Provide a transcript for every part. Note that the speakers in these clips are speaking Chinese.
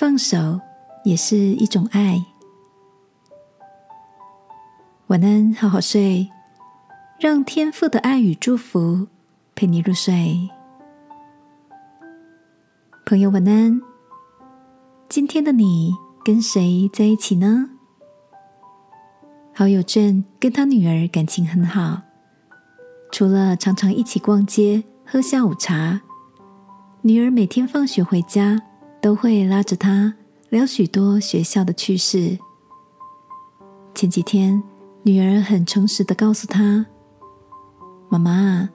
放手也是一种爱。晚安，好好睡，让天父的爱与祝福陪你入睡。朋友，晚安。今天的你跟谁在一起呢？好友郑跟他女儿感情很好，除了常常一起逛街、喝下午茶，女儿每天放学回家都会拉着他聊许多学校的趣事。前几天，女儿很诚实的告诉他：“妈妈，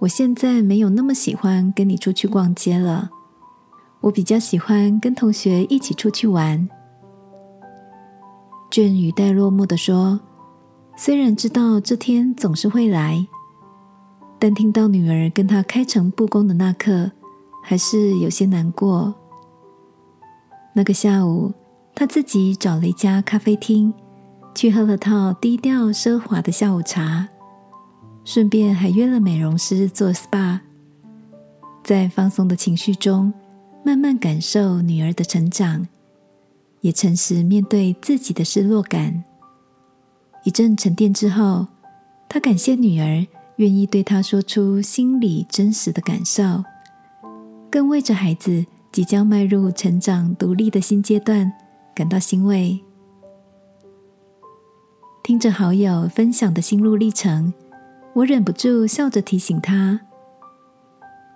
我现在没有那么喜欢跟你出去逛街了。”我比较喜欢跟同学一起出去玩。卷语带落寞的说：“虽然知道这天总是会来，但听到女儿跟他开诚布公的那刻，还是有些难过。”那个下午，他自己找了一家咖啡厅，去喝了套低调奢华的下午茶，顺便还约了美容师做 SPA，在放松的情绪中。慢慢感受女儿的成长，也诚实面对自己的失落感。一阵沉淀之后，他感谢女儿愿意对他说出心里真实的感受，更为着孩子即将迈入成长独立的新阶段感到欣慰。听着好友分享的心路历程，我忍不住笑着提醒他：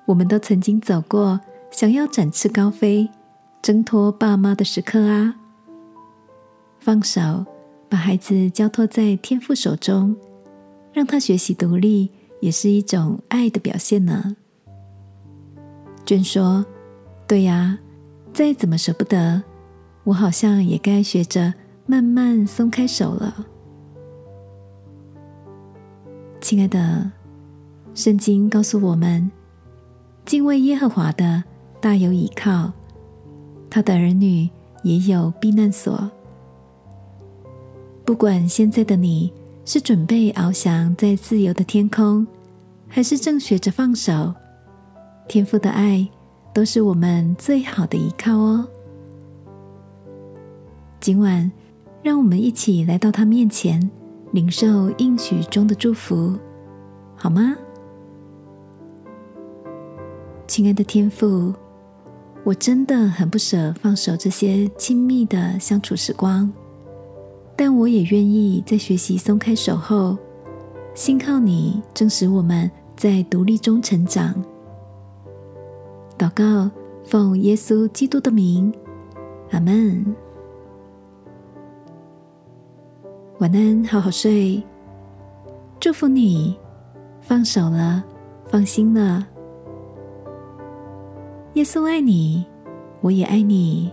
我们都曾经走过。想要展翅高飞、挣脱爸妈的时刻啊！放手，把孩子交托在天父手中，让他学习独立，也是一种爱的表现呢。娟说：“对呀，再怎么舍不得，我好像也该学着慢慢松开手了。”亲爱的，圣经告诉我们，敬畏耶和华的。大有倚靠，他的儿女也有避难所。不管现在的你是准备翱翔在自由的天空，还是正学着放手，天父的爱都是我们最好的依靠哦。今晚，让我们一起来到他面前，领受应许中的祝福，好吗？亲爱的天父。我真的很不舍放手这些亲密的相处时光，但我也愿意在学习松开手后，信靠你，正使我们在独立中成长。祷告，奉耶稣基督的名，阿门。晚安，好好睡。祝福你，放手了，放心了。耶稣爱你，我也爱你。